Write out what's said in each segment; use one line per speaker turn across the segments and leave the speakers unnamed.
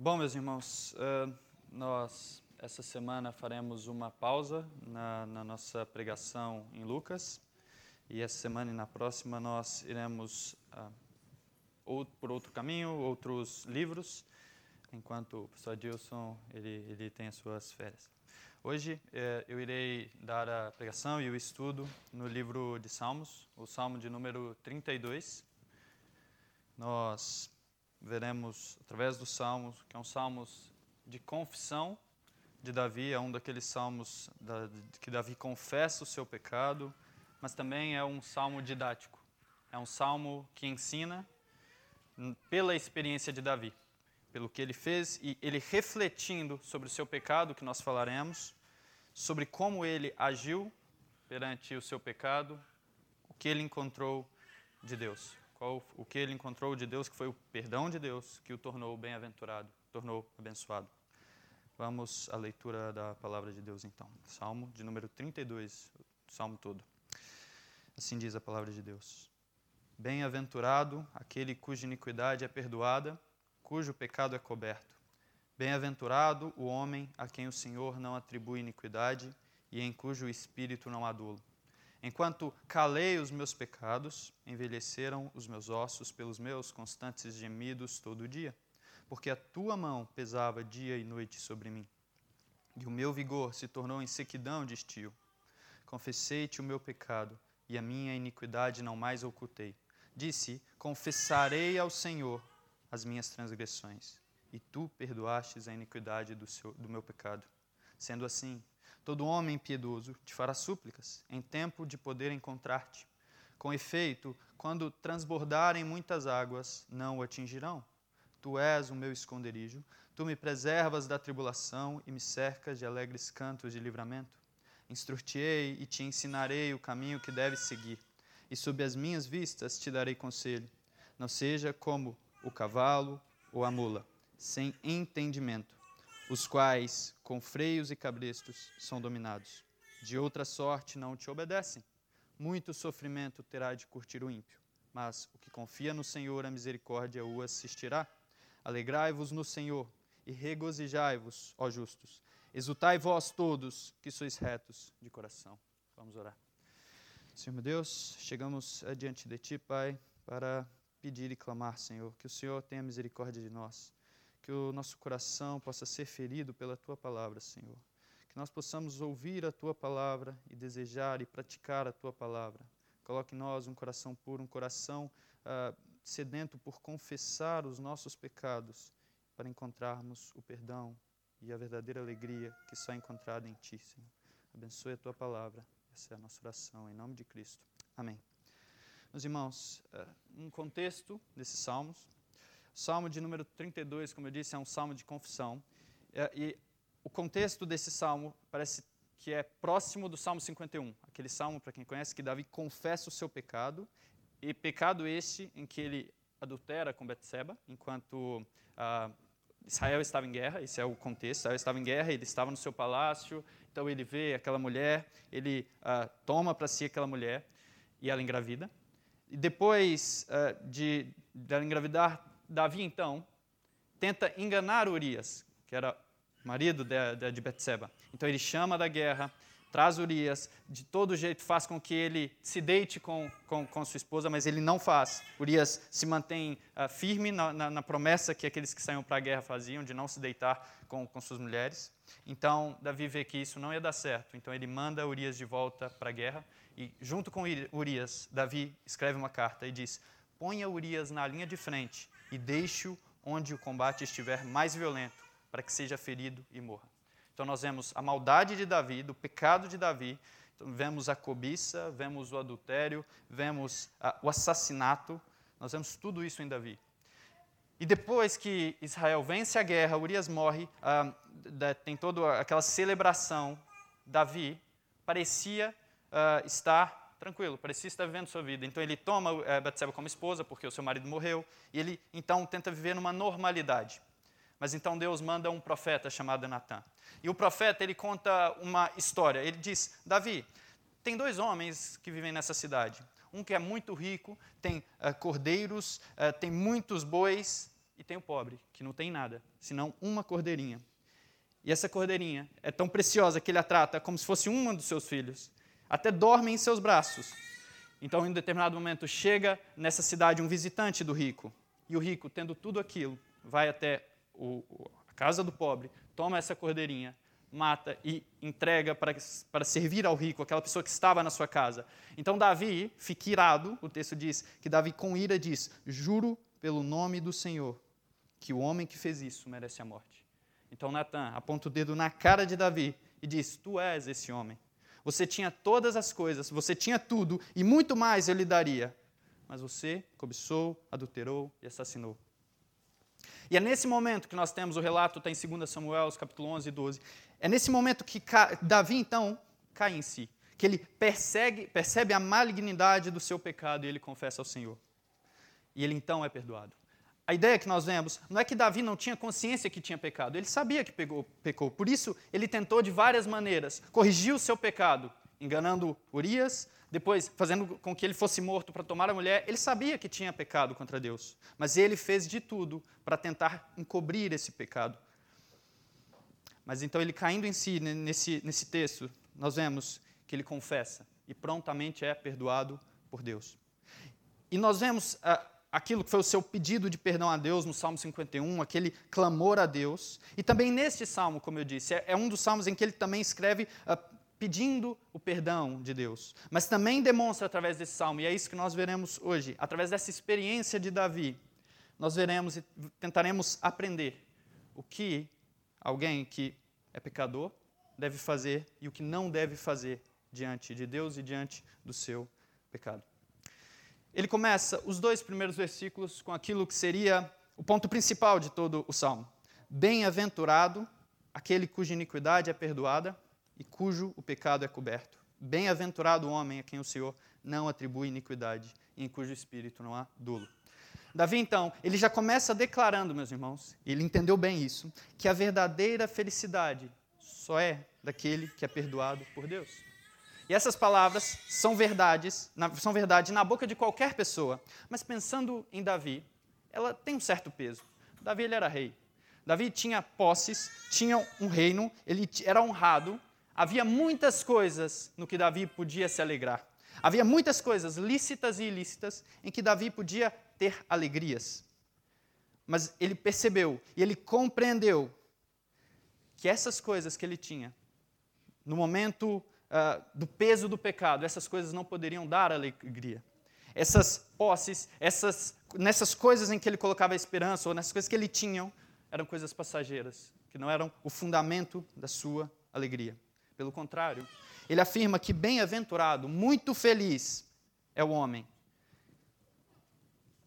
Bom, meus irmãos, uh, nós essa semana faremos uma pausa na, na, nossa pregação em Lucas e essa semana e na próxima nós iremos ou por outro caminho, outros livros, enquanto o professor Dilson ele, ele tem as suas férias. Hoje eh, eu irei dar a pregação e o estudo no livro de Salmos, o Salmo de número 32. Nós veremos através do Salmo, que é um salmo de confissão de Davi, é um daqueles salmos da, que Davi confessa o seu pecado, mas também é um salmo didático. É um salmo que ensina pela experiência de Davi pelo que ele fez e ele refletindo sobre o seu pecado, que nós falaremos, sobre como ele agiu perante o seu pecado, o que ele encontrou de Deus. Qual, o que ele encontrou de Deus, que foi o perdão de Deus, que o tornou bem-aventurado, tornou abençoado. Vamos à leitura da palavra de Deus então. Salmo de número 32, o salmo todo. Assim diz a palavra de Deus. Bem-aventurado aquele cuja iniquidade é perdoada cujo pecado é coberto. Bem-aventurado o homem a quem o Senhor não atribui iniquidade e em cujo espírito não há dolo. Enquanto calei os meus pecados, envelheceram os meus ossos pelos meus constantes gemidos todo o dia, porque a tua mão pesava dia e noite sobre mim. E o meu vigor se tornou em sequidão de estio. Confessei-te o meu pecado, e a minha iniquidade não mais ocultei. Disse: Confessarei ao Senhor as minhas transgressões, e tu perdoastes a iniquidade do, seu, do meu pecado. Sendo assim, todo homem piedoso te fará súplicas em tempo de poder encontrar-te. Com efeito, quando transbordarem muitas águas, não o atingirão. Tu és o meu esconderijo, tu me preservas da tribulação e me cercas de alegres cantos de livramento. Instruir-te-ei e te ensinarei o caminho que deves seguir, e sob as minhas vistas te darei conselho. Não seja como o cavalo ou a mula, sem entendimento, os quais, com freios e cabrestos, são dominados. De outra sorte não te obedecem. Muito sofrimento terá de curtir o ímpio, mas o que confia no Senhor, a misericórdia o assistirá. Alegrai-vos no Senhor e regozijai-vos, ó justos. Exultai vós todos que sois retos de coração. Vamos orar. Senhor meu Deus, chegamos diante de Ti, Pai, para pedir e clamar, Senhor, que o Senhor tenha misericórdia de nós, que o nosso coração possa ser ferido pela tua palavra, Senhor, que nós possamos ouvir a tua palavra e desejar e praticar a tua palavra. Coloque em nós um coração puro, um coração ah, sedento por confessar os nossos pecados, para encontrarmos o perdão e a verdadeira alegria que só é encontrada em Ti, Senhor. Abençoe a Tua palavra. Essa é a nossa oração, em nome de Cristo. Amém. Meus irmãos, é, um contexto desses salmos. Salmo de número 32, como eu disse, é um salmo de confissão. É, e o contexto desse salmo parece que é próximo do Salmo 51, aquele salmo, para quem conhece, que Davi confessa o seu pecado, e pecado este em que ele adultera com Betseba, enquanto ah, Israel estava em guerra, esse é o contexto, Israel estava em guerra, ele estava no seu palácio, então ele vê aquela mulher, ele ah, toma para si aquela mulher, e ela engravida, e depois uh, de, de engravidar, Davi, então, tenta enganar Urias, que era marido de, de, Betseba. Então ele chama da guerra, traz Urias, de todo jeito faz com que ele se deite com, com, com sua esposa, mas ele não faz. Urias se mantém uh, firme na, na, na, promessa que aqueles que saíam para a guerra faziam, de não se deitar com, com suas mulheres. Então Davi vê que isso não ia dar certo, então ele manda Urias de volta para a guerra. E junto com Urias, Davi escreve uma carta e diz: Ponha Urias na linha de frente e deixe-o onde o combate estiver mais violento, para que seja ferido e morra. Então nós vemos a maldade de Davi, do pecado de Davi, então, vemos a cobiça, vemos o adultério, vemos ah, o assassinato, nós vemos tudo isso em Davi. E depois que Israel vence a guerra, Urias morre, ah, tem toda aquela celebração. Davi parecia uh, estar tranquilo, parecia estar vivendo sua vida. Então ele toma uh, Batseba como esposa, porque o seu marido morreu, e ele então tenta viver numa normalidade. Mas então Deus manda um profeta chamado Natan. E o profeta ele conta uma história. Ele diz: Davi, tem dois homens que vivem nessa cidade. Um que é muito rico, tem uh, cordeiros, uh, tem muitos bois, e tem o pobre, que não tem nada, senão uma cordeirinha. E essa cordeirinha é tão preciosa que ele a trata como se fosse uma dos seus filhos. Até dorme em seus braços. Então, em um determinado momento, chega nessa cidade um visitante do rico. E o rico, tendo tudo aquilo, vai até o, a casa do pobre, toma essa cordeirinha, mata e entrega para, para servir ao rico, aquela pessoa que estava na sua casa. Então, Davi fica irado, o texto diz que Davi, com ira, diz: Juro pelo nome do Senhor que o homem que fez isso merece a morte. Então Natan aponta o dedo na cara de Davi e diz: Tu és esse homem. Você tinha todas as coisas, você tinha tudo e muito mais eu lhe daria. Mas você cobiçou, adulterou e assassinou. E é nesse momento que nós temos o relato, está em 2 Samuel, capítulo 11 e 12. É nesse momento que Davi, então, cai em si. Que ele persegue, percebe a malignidade do seu pecado e ele confessa ao Senhor. E ele então é perdoado a ideia que nós vemos não é que Davi não tinha consciência que tinha pecado, ele sabia que pegou, pecou. Por isso, ele tentou de várias maneiras corrigir o seu pecado, enganando Urias, depois fazendo com que ele fosse morto para tomar a mulher. Ele sabia que tinha pecado contra Deus, mas ele fez de tudo para tentar encobrir esse pecado. Mas então, ele caindo em si nesse, nesse texto, nós vemos que ele confessa e prontamente é perdoado por Deus. E nós vemos. Uh, aquilo que foi o seu pedido de perdão a Deus no Salmo 51, aquele clamor a Deus. E também neste salmo, como eu disse, é, é um dos salmos em que ele também escreve uh, pedindo o perdão de Deus. Mas também demonstra através desse salmo, e é isso que nós veremos hoje, através dessa experiência de Davi, nós veremos e tentaremos aprender o que alguém que é pecador deve fazer e o que não deve fazer diante de Deus e diante do seu pecado ele começa os dois primeiros versículos com aquilo que seria o ponto principal de todo o salmo. Bem-aventurado aquele cuja iniquidade é perdoada e cujo o pecado é coberto. Bem-aventurado o homem a quem o Senhor não atribui iniquidade e em cujo espírito não há dolo. Davi, então, ele já começa declarando, meus irmãos, ele entendeu bem isso, que a verdadeira felicidade só é daquele que é perdoado por Deus. E essas palavras são verdades, são verdade na boca de qualquer pessoa. Mas pensando em Davi, ela tem um certo peso. Davi ele era rei. Davi tinha posses, tinha um reino, ele era honrado. Havia muitas coisas no que Davi podia se alegrar. Havia muitas coisas lícitas e ilícitas em que Davi podia ter alegrias. Mas ele percebeu e ele compreendeu que essas coisas que ele tinha, no momento uh, do peso do pecado, essas coisas não poderiam dar alegria. Essas posses, essas, nessas coisas em que ele colocava a esperança, ou nessas coisas que ele tinha, eram coisas passageiras, que não eram o fundamento da sua alegria. Pelo contrário, ele afirma que bem-aventurado, muito feliz é o homem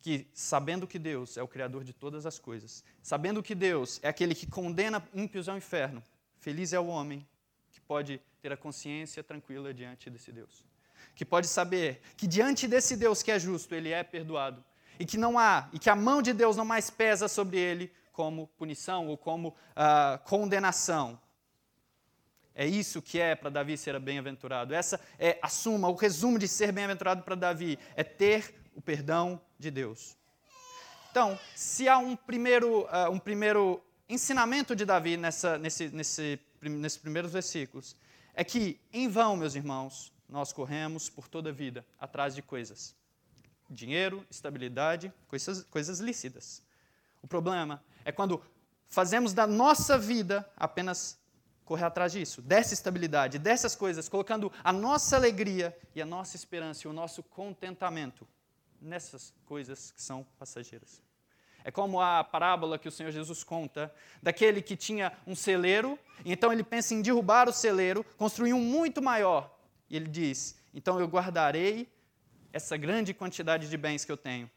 que, sabendo que Deus é o Criador de todas as coisas, sabendo que Deus é aquele que condena ímpios ao inferno, feliz é o homem pode ter a consciência tranquila diante desse Deus. Que pode saber que diante desse Deus que é justo, ele é perdoado. E que não há, e que a mão de Deus não mais pesa sobre ele como punição ou como uh, condenação. É isso que é para Davi ser bem-aventurado. Essa é a suma, o resumo de ser bem-aventurado para Davi é ter o perdão de Deus. Então, se há um primeiro, uh, um primeiro ensinamento de Davi nessa, nesse, nesse, nesses primeiros versículos, é que, em vão, meus irmãos, nós corremos por toda a vida atrás de coisas. Dinheiro, estabilidade, coisas, coisas lícitas. O problema é quando fazemos da nossa vida apenas correr atrás disso, dessa estabilidade, dessas coisas, colocando a nossa alegria e a nossa esperança e o nosso contentamento nessas coisas que são passageiras. É como a parábola que o Senhor Jesus conta daquele que tinha um celeiro, então ele pensa em derrubar o celeiro, construir um muito maior. E ele diz: Então eu guardarei essa grande quantidade de bens que eu tenho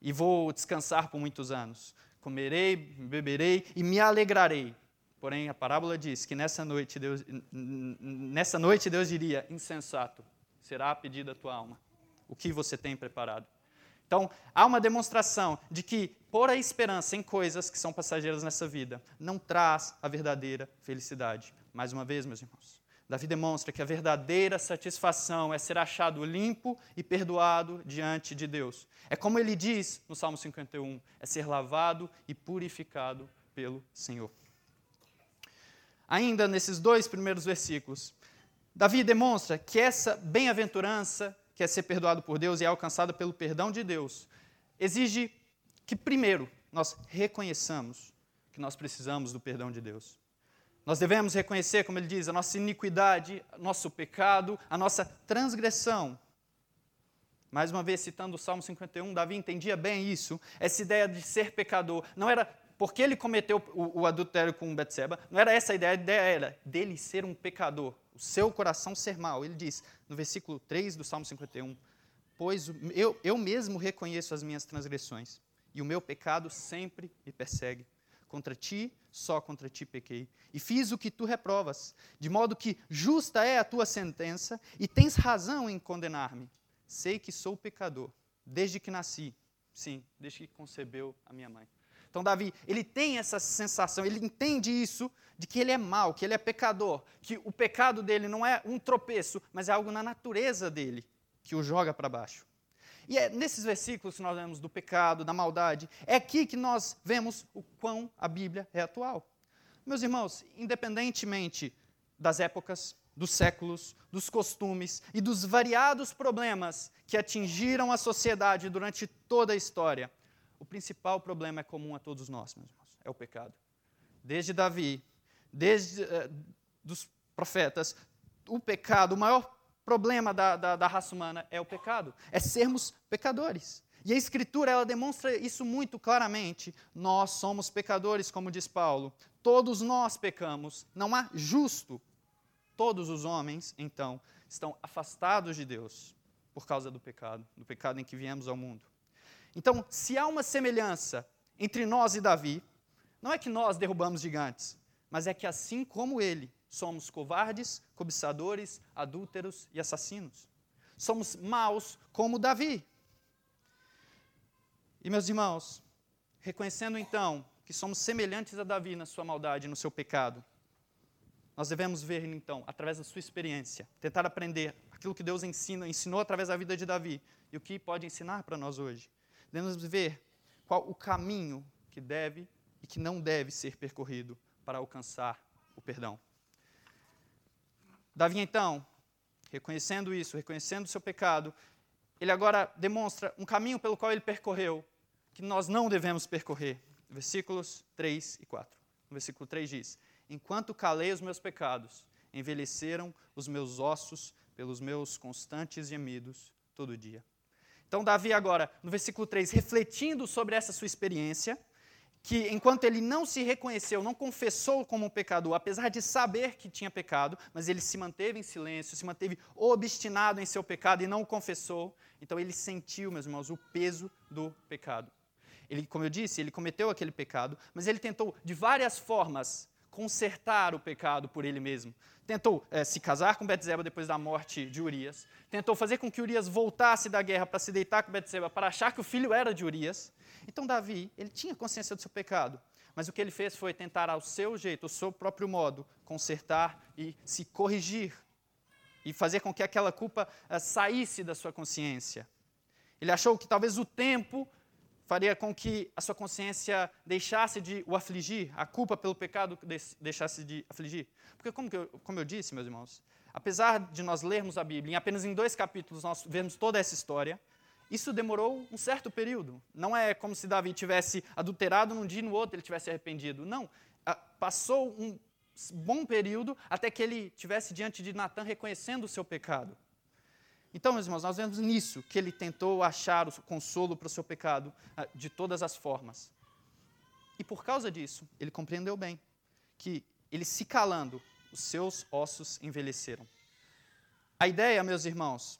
e vou descansar por muitos anos. Comerei, beberei e me alegrarei. Porém, a parábola diz que nessa noite Deus, nessa noite Deus diria: Insensato, será pedida a tua alma. O que você tem preparado? Então, há uma demonstração de que pôr a esperança em coisas que são passageiras nessa vida não traz a verdadeira felicidade. Mais uma vez, meus irmãos, Davi demonstra que a verdadeira satisfação é ser achado limpo e perdoado diante de Deus. É como ele diz no Salmo 51, é ser lavado e purificado pelo Senhor. Ainda nesses dois primeiros versículos, Davi demonstra que essa bem-aventurança, que é ser perdoado por Deus e é alcançada pelo perdão de Deus, exige que primeiro nós reconheçamos que nós precisamos do perdão de Deus. Nós devemos reconhecer, como ele diz, a nossa iniquidade, nosso pecado, a nossa transgressão. Mais uma vez, citando o Salmo 51, Davi entendia bem isso, essa ideia de ser pecador. Não era porque ele cometeu o, o adultério com Betseba, não era essa a ideia, a ideia era dele ser um pecador, o seu coração ser mau. Ele diz, no versículo 3 do Salmo 51, Pois eu, eu mesmo reconheço as minhas transgressões, e o meu pecado sempre me persegue. Contra ti, só contra ti pequei. E fiz o que tu reprovas, de modo que justa é a tua sentença, e tens razão em condenar-me. Sei que sou pecador, desde que nasci. Sim, desde que concebeu a minha mãe. Então, Davi, ele tem essa sensação, ele entende isso, de que ele é mau, que ele é pecador, que o pecado dele não é um tropeço, mas é algo na natureza dele que o joga para baixo. E é nesses versículos que nós vemos do pecado, da maldade, é aqui que nós vemos o quão a Bíblia é atual. Meus irmãos, independentemente das épocas, dos séculos, dos costumes e dos variados problemas que atingiram a sociedade durante toda a história, o principal problema é comum a todos nós, meus irmãos, é o pecado. Desde Davi, desde uh, dos profetas, o pecado, o maior problema da, da, da raça humana é o pecado, é sermos pecadores. E a Escritura ela demonstra isso muito claramente. Nós somos pecadores, como diz Paulo. Todos nós pecamos. Não há justo. Todos os homens, então, estão afastados de Deus por causa do pecado, do pecado em que viemos ao mundo. Então, se há uma semelhança entre nós e Davi, não é que nós derrubamos gigantes, mas é que assim como ele, somos covardes, cobiçadores, adúlteros e assassinos. Somos maus como Davi. E meus irmãos, reconhecendo então que somos semelhantes a Davi na sua maldade, no seu pecado, nós devemos ver então, através da sua experiência, tentar aprender aquilo que Deus ensina, ensinou através da vida de Davi e o que pode ensinar para nós hoje. Devemos ver qual o caminho que deve e que não deve ser percorrido para alcançar o perdão. Davi, então, reconhecendo isso, reconhecendo o seu pecado, ele agora demonstra um caminho pelo qual ele percorreu, que nós não devemos percorrer. Versículos 3 e 4. O versículo 3 diz: Enquanto calei os meus pecados, envelheceram os meus ossos pelos meus constantes gemidos todo dia. Então, Davi, agora, no versículo 3, refletindo sobre essa sua experiência, que enquanto ele não se reconheceu, não confessou como um pecador, apesar de saber que tinha pecado, mas ele se manteve em silêncio, se manteve obstinado em seu pecado e não o confessou, então ele sentiu, meus irmãos, o peso do pecado. Ele, como eu disse, ele cometeu aquele pecado, mas ele tentou de várias formas consertar o pecado por ele mesmo. Tentou é, se casar com Betseba depois da morte de Urias, tentou fazer com que Urias voltasse da guerra para se deitar com Betseba, para achar que o filho era de Urias. Então Davi, ele tinha consciência do seu pecado, mas o que ele fez foi tentar ao seu jeito, ao seu próprio modo, consertar e se corrigir e fazer com que aquela culpa uh, saísse da sua consciência. Ele achou que talvez o tempo faria com que a sua consciência deixasse de o afligir, a culpa pelo pecado deixasse de afligir. Porque, como eu, como eu disse, meus irmãos, apesar de nós lermos a Bíblia, em apenas em dois capítulos nós vemos toda essa história, isso demorou um certo período. Não é como se Davi tivesse adulterado num dia e no outro ele tivesse arrependido. Não. Passou um bom período até que ele tivesse diante de Natan reconhecendo o seu pecado. Então, meus irmãos, nós vemos nisso que ele tentou achar o consolo para o seu pecado ah, de todas as formas. E por causa disso, ele compreendeu bem que ele se calando, os seus ossos envelheceram. A ideia, meus irmãos,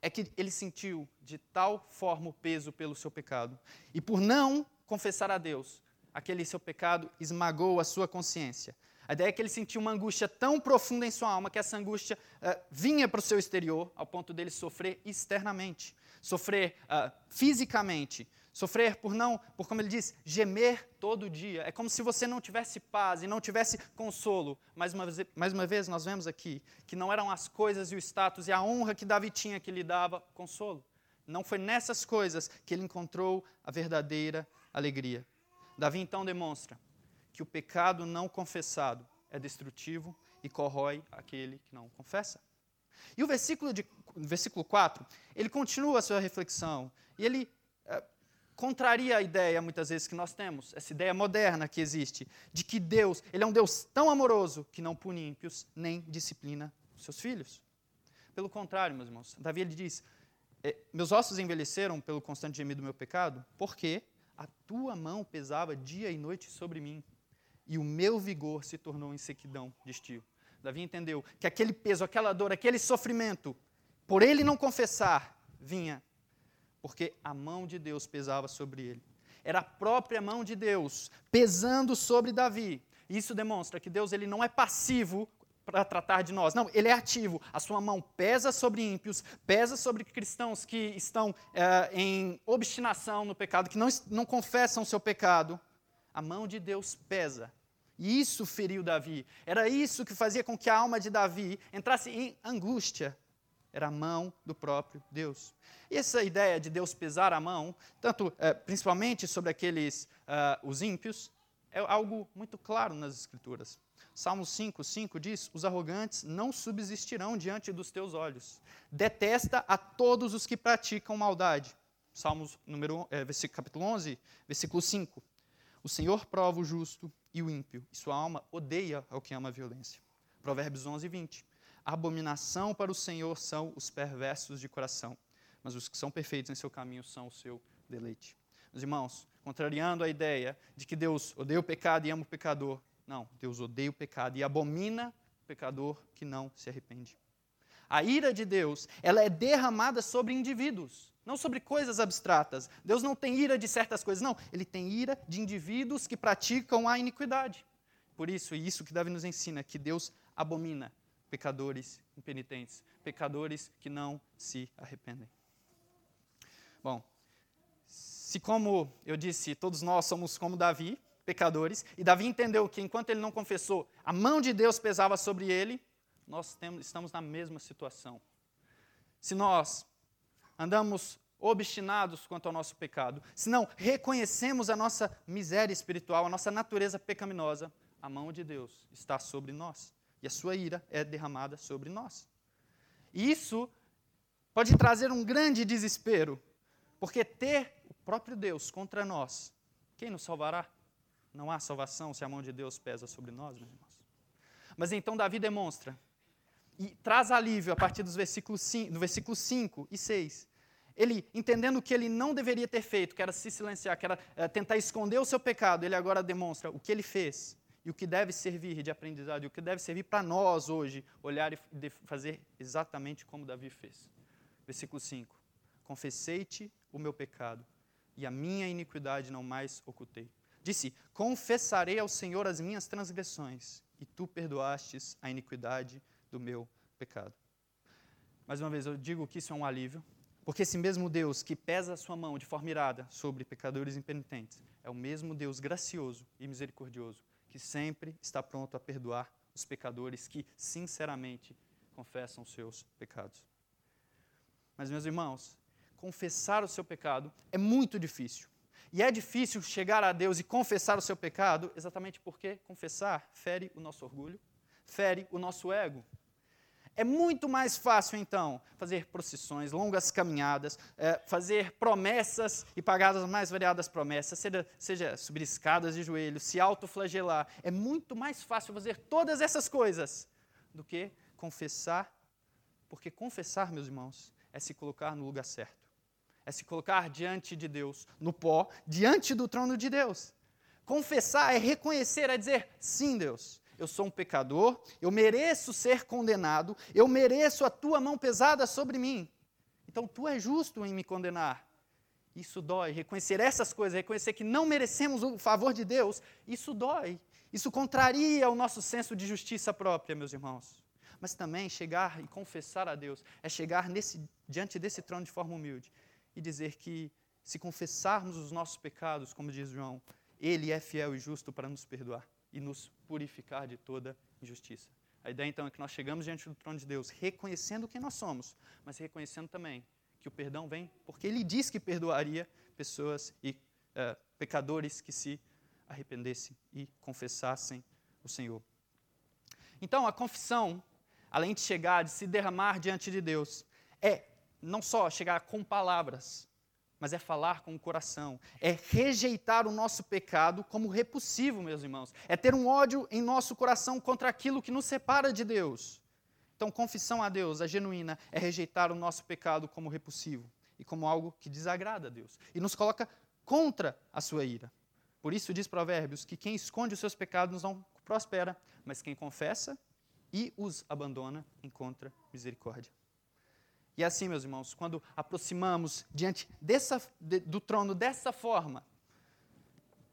é que ele sentiu de tal forma o peso pelo seu pecado. E por não confessar a Deus, aquele seu pecado esmagou a sua consciência. A ideia é que ele sentiu uma angústia tão profunda em sua alma que essa angústia uh, vinha para o seu exterior, ao ponto dele sofrer externamente, sofrer uh, fisicamente, Sofrer por não, por como ele diz, gemer todo dia. É como se você não tivesse paz e não tivesse consolo. Mais uma, vez, mais uma vez, nós vemos aqui que não eram as coisas e o status e a honra que Davi tinha que lhe dava consolo. Não foi nessas coisas que ele encontrou a verdadeira alegria. Davi então demonstra que o pecado não confessado é destrutivo e corrói aquele que não confessa. E o versículo, de, versículo 4, ele continua a sua reflexão e ele é, contraria a ideia, muitas vezes, que nós temos, essa ideia moderna que existe, de que Deus, ele é um Deus tão amoroso que não pune ímpios nem disciplina seus filhos. Pelo contrário, meus irmãos, Davi ele diz: é, Meus ossos envelheceram pelo constante gemido do meu pecado, porque a tua mão pesava dia e noite sobre mim, e o meu vigor se tornou em sequidão de estio. Davi entendeu que aquele peso, aquela dor, aquele sofrimento, por ele não confessar, vinha porque a mão de Deus pesava sobre ele. Era a própria mão de Deus pesando sobre Davi. Isso demonstra que Deus ele não é passivo para tratar de nós. Não, ele é ativo. A sua mão pesa sobre ímpios, pesa sobre cristãos que estão é, em obstinação no pecado, que não, não confessam o seu pecado. A mão de Deus pesa. E isso feriu Davi. Era isso que fazia com que a alma de Davi entrasse em angústia. Era a mão do próprio Deus. E essa ideia de Deus pesar a mão, tanto é, principalmente sobre aqueles uh, os ímpios, é algo muito claro nas Escrituras. Salmo 5, 5 diz: Os arrogantes não subsistirão diante dos teus olhos. Detesta a todos os que praticam maldade. Salmos número, é, capítulo 11, versículo 5. O Senhor prova o justo e o ímpio, e sua alma odeia ao que ama a violência. Provérbios 11, 20. A abominação para o Senhor são os perversos de coração, mas os que são perfeitos em seu caminho são o seu deleite. Meus irmãos, contrariando a ideia de que Deus odeia o pecado e ama o pecador, não, Deus odeia o pecado e abomina o pecador que não se arrepende. A ira de Deus, ela é derramada sobre indivíduos, não sobre coisas abstratas. Deus não tem ira de certas coisas, não. Ele tem ira de indivíduos que praticam a iniquidade. Por isso, e isso que Davi nos ensina, que Deus abomina pecadores impenitentes, pecadores que não se arrependem. Bom, se como eu disse, todos nós somos como Davi, pecadores, e Davi entendeu que enquanto ele não confessou, a mão de Deus pesava sobre ele, nós temos, estamos na mesma situação. Se nós andamos obstinados quanto ao nosso pecado, se não reconhecemos a nossa miséria espiritual, a nossa natureza pecaminosa, a mão de Deus está sobre nós e a sua ira é derramada sobre nós. E isso pode trazer um grande desespero, porque ter o próprio Deus contra nós, quem nos salvará? Não há salvação se a mão de Deus pesa sobre nós, meus irmãos. Mas então Davi demonstra e traz alívio a partir dos versículos 5, do versículo 5 e 6. Ele, entendendo o que ele não deveria ter feito, que era se silenciar, que era é, tentar esconder o seu pecado, ele agora demonstra o que ele fez e o que deve servir de aprendizado, o que deve servir para nós hoje, olhar e fazer exatamente como Davi fez. Versículo 5: Confessei-te o meu pecado, e a minha iniquidade não mais ocultei. Disse: Confessarei ao Senhor as minhas transgressões, e tu perdoastes a iniquidade do meu pecado. Mais uma vez, eu digo que isso é um alívio, porque esse mesmo Deus que pesa a sua mão de forma irada sobre pecadores impenitentes é o mesmo Deus gracioso e misericordioso que sempre está pronto a perdoar os pecadores que sinceramente confessam seus pecados. Mas, meus irmãos, confessar o seu pecado é muito difícil. E é difícil chegar a Deus e confessar o seu pecado exatamente porque confessar fere o nosso orgulho, fere o nosso ego. É muito mais fácil, então, fazer procissões, longas caminhadas, é, fazer promessas e pagar as mais variadas promessas, seja, seja subir escadas de joelhos, se autoflagelar. É muito mais fácil fazer todas essas coisas do que confessar, porque confessar, meus irmãos, é se colocar no lugar certo, é se colocar diante de Deus, no pó, diante do trono de Deus. Confessar é reconhecer, é dizer: sim, Deus, eu sou um pecador, eu mereço ser condenado, eu mereço a tua mão pesada sobre mim. Então tu és justo em me condenar. Isso dói. Reconhecer essas coisas, reconhecer que não merecemos o favor de Deus, isso dói. Isso contraria o nosso senso de justiça própria, meus irmãos. Mas também chegar e confessar a Deus é chegar nesse, diante desse trono de forma humilde e dizer que se confessarmos os nossos pecados, como diz João, Ele é fiel e justo para nos perdoar e nos purificar de toda injustiça. A ideia então é que nós chegamos diante do trono de Deus reconhecendo quem nós somos, mas reconhecendo também que o perdão vem porque Ele diz que perdoaria pessoas e uh, pecadores que se arrependessem e confessassem o Senhor. Então, a confissão, além de chegar, de se derramar diante de Deus, é não só chegar com palavras, mas é falar com o coração, é rejeitar o nosso pecado como repulsivo, meus irmãos, é ter um ódio em nosso coração contra aquilo que nos separa de Deus. Então, confissão a Deus, a genuína, é rejeitar o nosso pecado como repulsivo e como algo que desagrada a Deus e nos coloca contra a sua ira. Por isso diz Provérbios que quem esconde os seus pecados não prospera, mas quem confessa e os abandona encontra misericórdia. E assim, meus irmãos, quando aproximamos diante dessa, de, do trono dessa forma,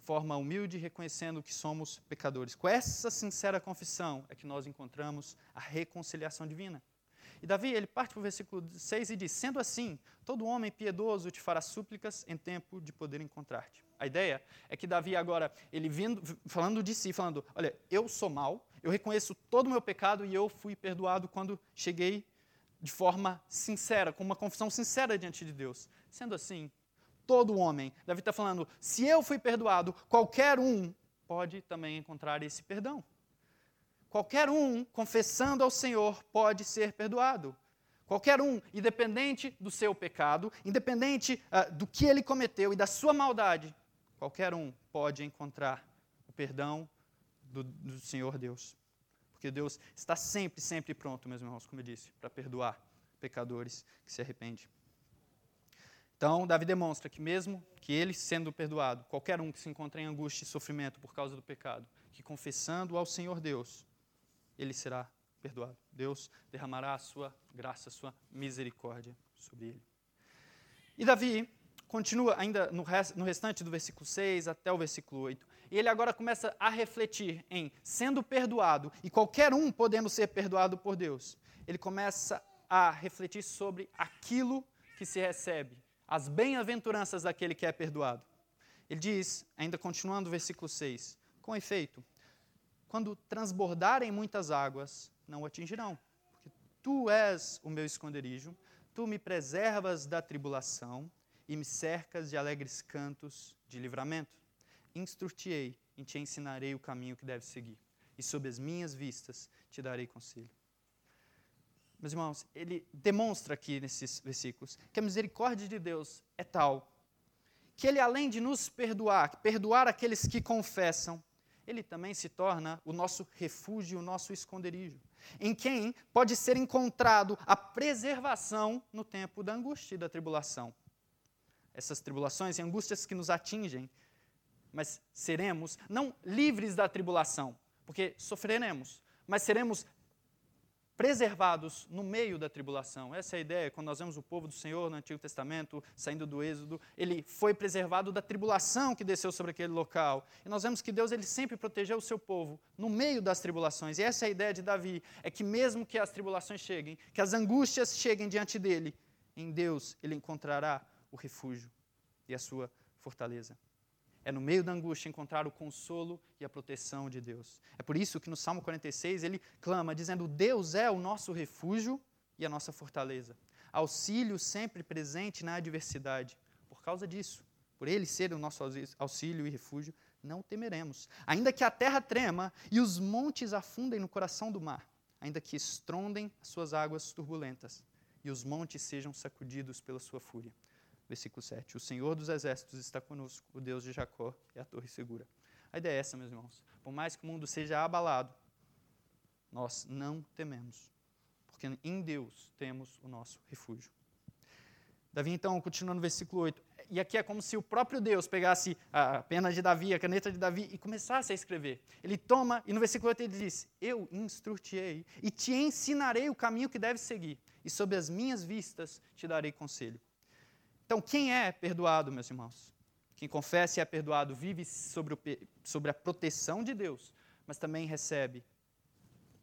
forma humilde, reconhecendo que somos pecadores, com essa sincera confissão é que nós encontramos a reconciliação divina. E Davi, ele parte para o versículo 6 e diz: Sendo assim, todo homem piedoso te fará súplicas em tempo de poder encontrar-te. A ideia é que Davi agora, ele vindo, falando de si, falando: Olha, eu sou mal, eu reconheço todo o meu pecado e eu fui perdoado quando cheguei de forma sincera, com uma confissão sincera diante de Deus. Sendo assim, todo homem, Davi está falando, se eu fui perdoado, qualquer um pode também encontrar esse perdão. Qualquer um, confessando ao Senhor, pode ser perdoado. Qualquer um, independente do seu pecado, independente uh, do que ele cometeu e da sua maldade, qualquer um pode encontrar o perdão do, do Senhor Deus. Porque Deus está sempre, sempre pronto, meus irmãos, como eu disse, para perdoar pecadores que se arrependem. Então, Davi demonstra que, mesmo que ele sendo perdoado, qualquer um que se encontra em angústia e sofrimento por causa do pecado, que confessando ao Senhor Deus, ele será perdoado. Deus derramará a sua graça, a sua misericórdia sobre ele. E Davi continua ainda no, restante do versículo 6 até o versículo 8, e ele agora começa a refletir em sendo perdoado e qualquer um podendo ser perdoado por Deus. Ele começa a refletir sobre aquilo que se recebe, as bem-aventuranças daquele que é perdoado. Ele diz, ainda continuando o versículo 6, com efeito, quando transbordarem muitas águas, não o atingirão, porque tu és o meu esconderijo, tu me preservas da tribulação e me cercas de alegres cantos de livramento instruir-te-ei e te ensinarei o caminho que deves seguir, e sob as minhas vistas te darei conselho. Meus irmãos, ele demonstra aqui nesses versículos que a misericórdia de Deus é tal que ele, além de nos perdoar, perdoar aqueles que confessam, ele também se torna o nosso refúgio, o nosso esconderijo, em quem pode ser encontrado a preservação no tempo da angústia e da tribulação. Essas tribulações e angústias que nos atingem mas seremos não livres da tribulação, porque sofreremos, mas seremos preservados no meio da tribulação. Essa é a ideia. Quando nós vemos o povo do Senhor no Antigo Testamento, saindo do Êxodo, ele foi preservado da tribulação que desceu sobre aquele local. E nós vemos que Deus ele sempre protegeu o seu povo no meio das tribulações. E essa é a ideia de Davi, é que mesmo que as tribulações cheguem, que as angústias cheguem diante dele, em Deus ele encontrará o refúgio e a sua fortaleza. É no meio da angústia encontrar o consolo e a proteção de Deus. É por isso que no Salmo 46 ele clama, dizendo: Deus é o nosso refúgio e a nossa fortaleza. Auxílio sempre presente na adversidade. Por causa disso, por ele ser o nosso auxílio e refúgio, não temeremos. Ainda que a terra trema e os montes afundem no coração do mar, ainda que estrondem as suas águas turbulentas e os montes sejam sacudidos pela sua fúria versículo 7. O Senhor dos exércitos está conosco, o Deus de Jacó é a torre segura. A ideia é essa, meus irmãos. Por mais que o mundo seja abalado, nós não tememos, porque em Deus temos o nosso refúgio. Davi, então, continua no versículo 8. E aqui é como se o próprio Deus pegasse a pena de Davi, a caneta de Davi e começasse a escrever. Ele toma, e no versículo 8 ele diz: Eu instruirei e te ensinarei o caminho que deves seguir, e sob as minhas vistas te darei conselho. Então, quem é perdoado, meus irmãos? Quem confessa e é perdoado vive sobre, o, sobre a proteção de Deus, mas também recebe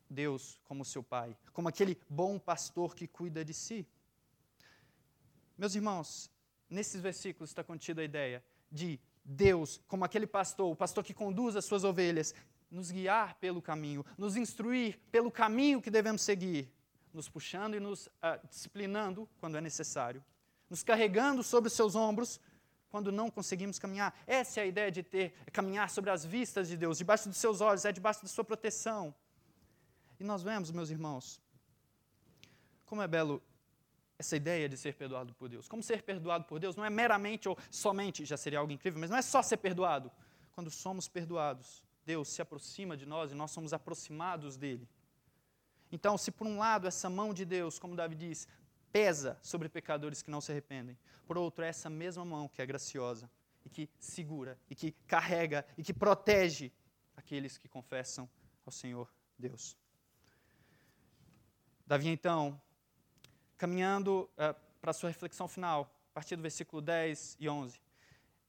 Deus como seu Pai, como aquele bom pastor que cuida de si. Meus irmãos, nesses versículos está contida a ideia de Deus, como aquele pastor, o pastor que conduz as suas ovelhas, nos guiar pelo caminho, nos instruir pelo caminho que devemos seguir, nos puxando e nos uh, disciplinando quando é necessário, nos carregando sobre os seus ombros quando não conseguimos caminhar. Essa é a ideia de ter, caminhar sobre as vistas de Deus, debaixo dos seus olhos, é debaixo da sua proteção. E nós vemos, meus irmãos, como é belo essa ideia de ser perdoado por Deus. Como ser perdoado por Deus não é meramente ou somente, já seria algo incrível, mas não é só ser perdoado. Quando somos perdoados, Deus se aproxima de nós e nós somos aproximados dele. Então, se por um lado essa mão de Deus, como Davi diz, pesa sobre pecadores que não se arrependem, por outro, é essa mesma mão que é graciosa e que segura e que carrega e que protege aqueles que confessam ao Senhor Deus. Davi, então, caminhando uh, para a sua reflexão final, a partir do versículo 10 e 11.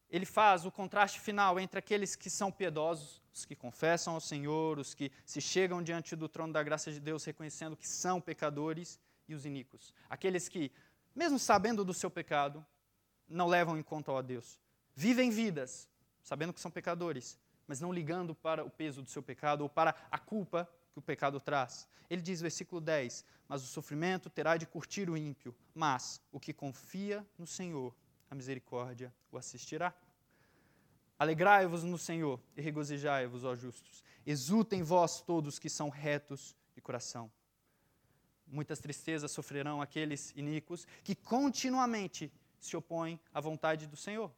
Ele faz o contraste final entre aqueles que são piedosos, os que confessam ao Senhor, os que se chegam diante do trono da graça de Deus reconhecendo que são pecadores, e os iníquos. Aqueles que, mesmo sabendo do seu pecado, não levam em conta a Deus. Vivem vidas, sabendo que são pecadores, mas não ligando para o peso do seu pecado ou para a culpa que o pecado traz. Ele diz, versículo 10: Mas o sofrimento terá de curtir o ímpio, mas o que confia no Senhor, a misericórdia o assistirá. Alegrai-vos no Senhor e regozijai-vos, ó justos. Exultem vós todos que são retos de coração. Muitas tristezas sofrerão aqueles iníquos que continuamente se opõem à vontade do Senhor.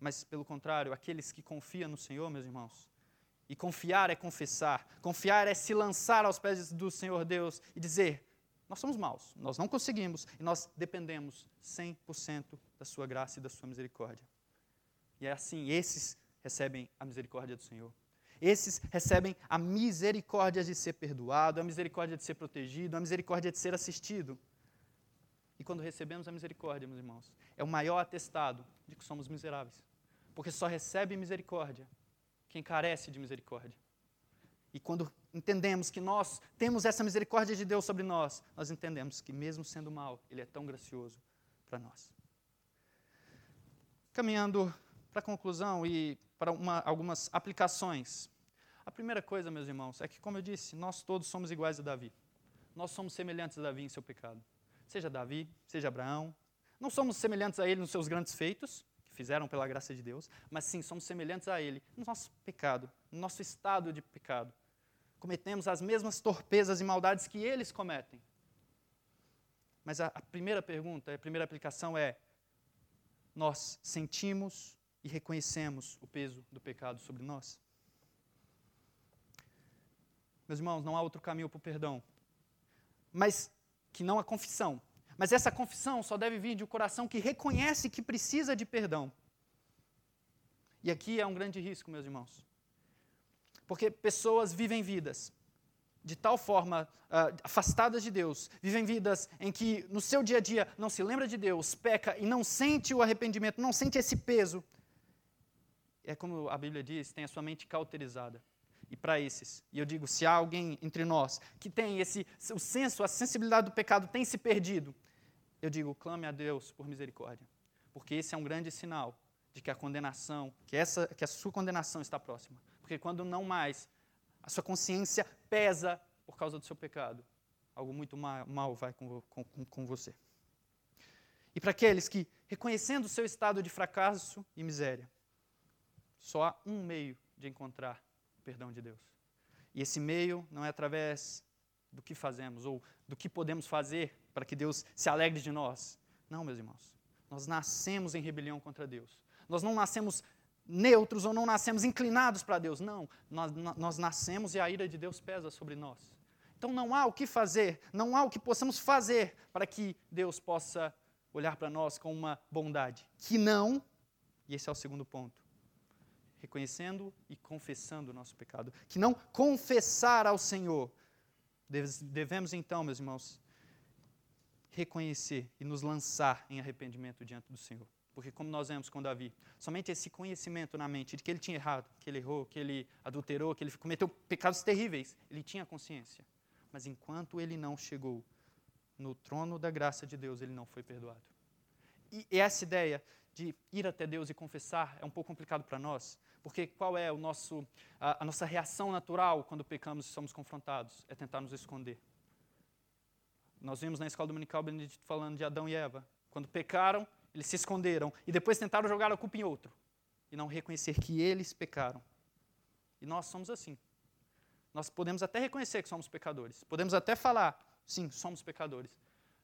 Mas, pelo contrário, aqueles que confiam no Senhor, meus irmãos, e confiar é confessar. Confiar é se lançar aos pés do Senhor Deus e dizer: Nós somos maus, nós não conseguimos e nós dependemos 100% da Sua graça e da Sua misericórdia. E é assim, esses recebem a misericórdia do Senhor. Esses recebem a misericórdia de ser perdoado, a misericórdia de ser protegido, a misericórdia de ser assistido. E quando recebemos a misericórdia, meus irmãos, é o maior atestado de que somos miseráveis. Porque só recebe misericórdia quem carece de misericórdia. E quando entendemos que nós temos essa misericórdia de Deus sobre nós, nós entendemos que, mesmo sendo mal, Ele é tão gracioso para nós. Caminhando para a conclusão e para uma, algumas aplicações. A primeira coisa, meus irmãos, é que, como eu disse, nós todos somos iguais a Davi. Nós somos semelhantes a Davi em seu pecado. Seja Davi, seja Abraão. Não somos semelhantes a ele nos seus grandes feitos, fizeram pela graça de Deus, mas sim somos semelhantes a Ele no nosso pecado, no nosso estado de pecado. Cometemos as mesmas torpezas e maldades que eles cometem. Mas a, a primeira pergunta, a primeira aplicação é: nós sentimos e reconhecemos o peso do pecado sobre nós? Meus irmãos, não há outro caminho para o perdão, mas que não a confissão. Mas essa confissão só deve vir de um coração que reconhece que precisa de perdão. E aqui é um grande risco, meus irmãos. Porque pessoas vivem vidas de tal forma uh, afastadas de Deus, vivem vidas em que no seu dia a dia não se lembra de Deus, peca e não sente o arrependimento, não sente esse peso. É como a Bíblia diz, tem a sua mente cauterizada. E para esses, e eu digo, se há alguém entre nós que tem esse o senso, a sensibilidade do pecado tem se perdido, eu digo, clame a Deus por misericórdia, porque esse é um grande sinal de que a condenação, que essa, que a sua condenação está próxima. Porque quando não mais a sua consciência pesa por causa do seu pecado, algo muito mal, vai com, com, com você. E para aqueles que, reconhecendo o seu estado de fracasso e miséria, só há um meio de encontrar perdão de Deus. E esse meio não é através do que fazemos ou do que podemos fazer para que Deus se alegre de nós. Não, meus irmãos. Nós nascemos em rebelião contra Deus. Nós não nascemos neutros ou não nascemos inclinados para Deus. Não, nós, nós nascemos e a ira de Deus pesa sobre nós. Então não há o que fazer, não há o que possamos fazer para que Deus possa olhar para nós com uma bondade. Que não, e esse é o segundo ponto, reconhecendo e confessando o nosso pecado. Que não confessar ao Senhor. Devemos então, meus irmãos, reconhecer e nos lançar em arrependimento diante do Senhor. Porque, como nós vemos com Davi, somente esse conhecimento na mente de que ele tinha errado, que ele errou, que ele adulterou, que ele cometeu pecados terríveis, ele tinha consciência. Mas enquanto ele não chegou no trono da graça de Deus, ele não foi perdoado. e, essa ideia de ir até Deus e confessar é um pouco complicado para nós, porque qual é o nosso, a, a nossa reação natural quando pecamos e somos confrontados? É tentar nos esconder. Nós vimos na escola dominical Benedito falando de Adão e Eva. Quando pecaram, eles se esconderam e depois tentaram jogar a culpa em outro e não reconhecer que eles pecaram. E nós somos assim. Nós podemos até reconhecer que somos pecadores, podemos até falar, sim, somos pecadores,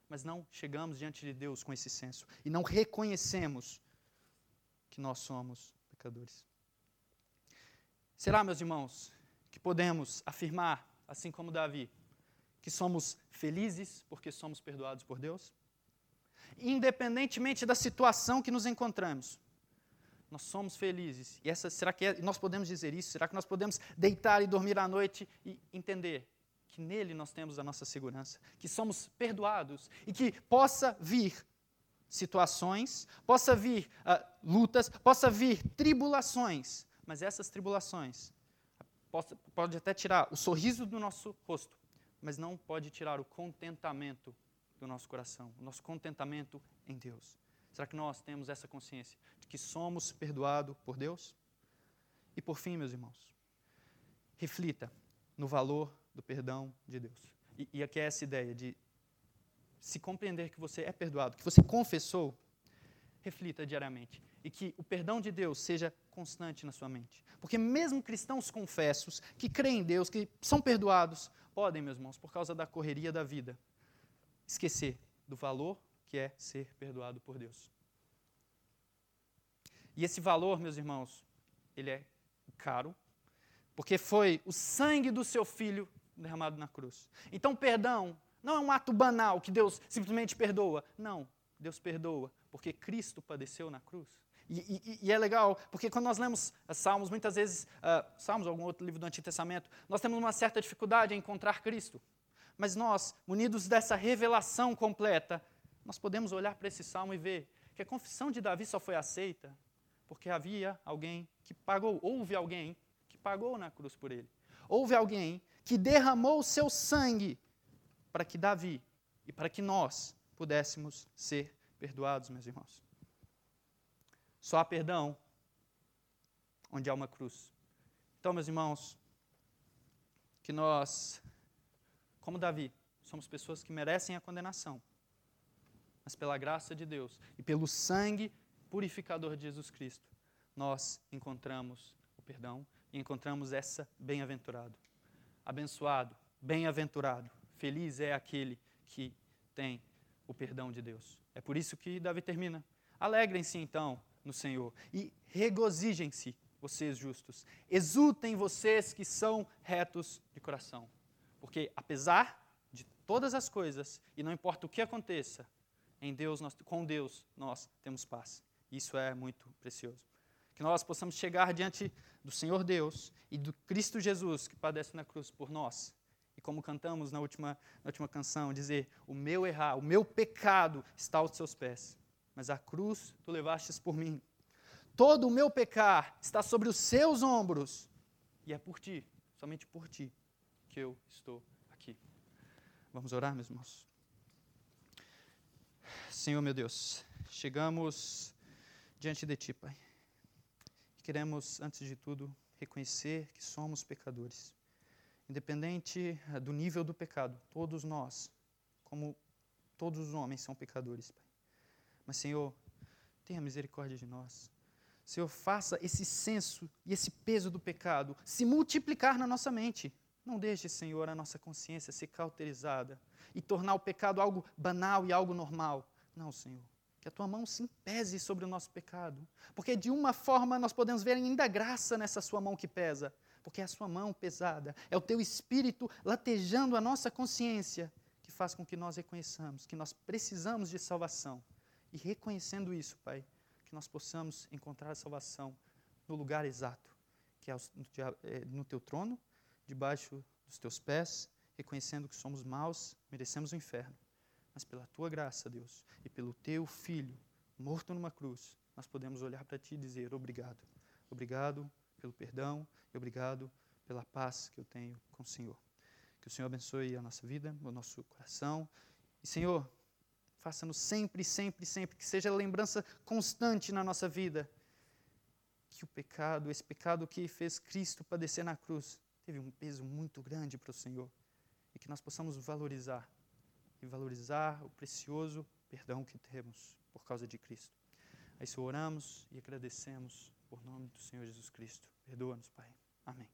mas não chegamos diante de Deus com esse senso e não reconhecemos que nós somos pecadores. Será, meus irmãos, que podemos afirmar, assim como Davi, que somos felizes porque somos perdoados por Deus? Independentemente da situação que nos encontramos, nós somos felizes. E essa, será que é, nós podemos dizer isso? Será que nós podemos deitar e dormir à noite e entender que nele nós temos a nossa segurança, que somos perdoados e que possa vir situações, possa vir uh, lutas, possa vir tribulações, mas essas tribulações possa, pode até tirar o sorriso do nosso rosto, mas não pode tirar o contentamento do nosso coração, o nosso contentamento em Deus. Será que nós temos essa consciência de que somos perdoados por Deus? E por fim, meus irmãos, reflita no valor do perdão de Deus. E, e aqui é essa ideia de se compreender que você é perdoado, que você confessou, reflita diariamente. E que o perdão de Deus seja constante na sua mente. Porque mesmo cristãos confessos, que creem em Deus, que são perdoados, podem, meus irmãos, por causa da correria da vida, esquecer do valor que é ser perdoado por Deus. E esse valor, meus irmãos, ele é caro, porque foi o sangue do seu filho derramado na cruz. Então, perdão não é um ato banal que Deus simplesmente perdoa. Não, Deus perdoa porque Cristo padeceu na cruz. E, e, e, é legal, porque quando nós lemos Salmos, muitas vezes, uh, Salmos, algum outro livro do Antigo Testamento, nós temos uma certa dificuldade em encontrar Cristo. Mas nós, unidos dessa revelação completa, nós podemos olhar para esse salmo e ver que a confissão de Davi só foi aceita porque havia alguém que pagou, houve alguém que pagou na cruz por ele. Houve alguém que derramou o seu sangue para que Davi e para que nós pudéssemos ser perdoados, meus irmãos. Só há perdão onde há uma cruz. Então, meus irmãos, que nós, como Davi, somos pessoas que merecem a condenação, mas pela graça de Deus e pelo sangue purificador de Jesus Cristo, nós encontramos o perdão e encontramos essa bem-aventurado. Abençoado, bem-aventurado, feliz é aquele que tem o perdão de Deus. É por isso que Davi termina. Alegrem-se então no Senhor e regozijem-se, vocês justos. Exultem vocês que são retos de coração. Porque apesar de todas as coisas, e não importa o que aconteça, em Deus, nós, com Deus nós temos paz. Isso é muito precioso. Que nós possamos chegar diante do Senhor Deus e do Cristo Jesus que padece na cruz por nós. E como cantamos na última, na última canção, dizer: O meu errar, o meu pecado está aos seus pés, mas a cruz tu levastes por mim. Todo o meu pecar está sobre os seus ombros, e é por ti, somente por ti, que eu estou aqui. Vamos orar, meus irmãos? Senhor meu Deus, chegamos diante de Ti, Pai. Queremos, antes de tudo, reconhecer que somos pecadores. Independente eh, do nível do pecado, todos nós, como todos os homens, são pecadores, Pai. Mas, Senhor, tenha misericórdia de nós. Senhor, faça esse senso e esse peso do pecado se multiplicar na nossa mente. Não deixe, Senhor, a nossa consciência ser cauterizada e tornar o pecado algo banal e algo normal. Não, Senhor. A tua mão se pese sobre o nosso pecado. Porque de uma forma nós podemos ver ainda graça nessa sua mão que pesa. Porque é a sua mão pesada. É o teu espírito latejando a nossa consciência que faz com que nós reconheçamos que nós precisamos de salvação. E reconhecendo isso, Pai, que nós possamos encontrar a salvação no lugar exato, que é no teu trono, debaixo dos teus pés, reconhecendo que somos maus, merecemos o inferno mas pela tua graça, Deus, e pelo teu filho morto numa cruz, nós podemos olhar para ti e dizer obrigado. Obrigado pelo perdão e obrigado pela paz que eu tenho com o Senhor. Que o Senhor abençoe a nossa vida, o nosso coração. E, Senhor,
Faça-nos sempre, sempre, sempre, que seja lembrança constante na nossa vida que o pecado, esse pecado que fez Cristo padecer na cruz, teve um peso muito grande para o Senhor e que nós possamos valorizar e valorizar o precioso perdão que temos por causa de Cristo. A isso oramos e agradecemos por nome do Senhor Jesus Cristo. Perdoa-nos, Pai. Amém.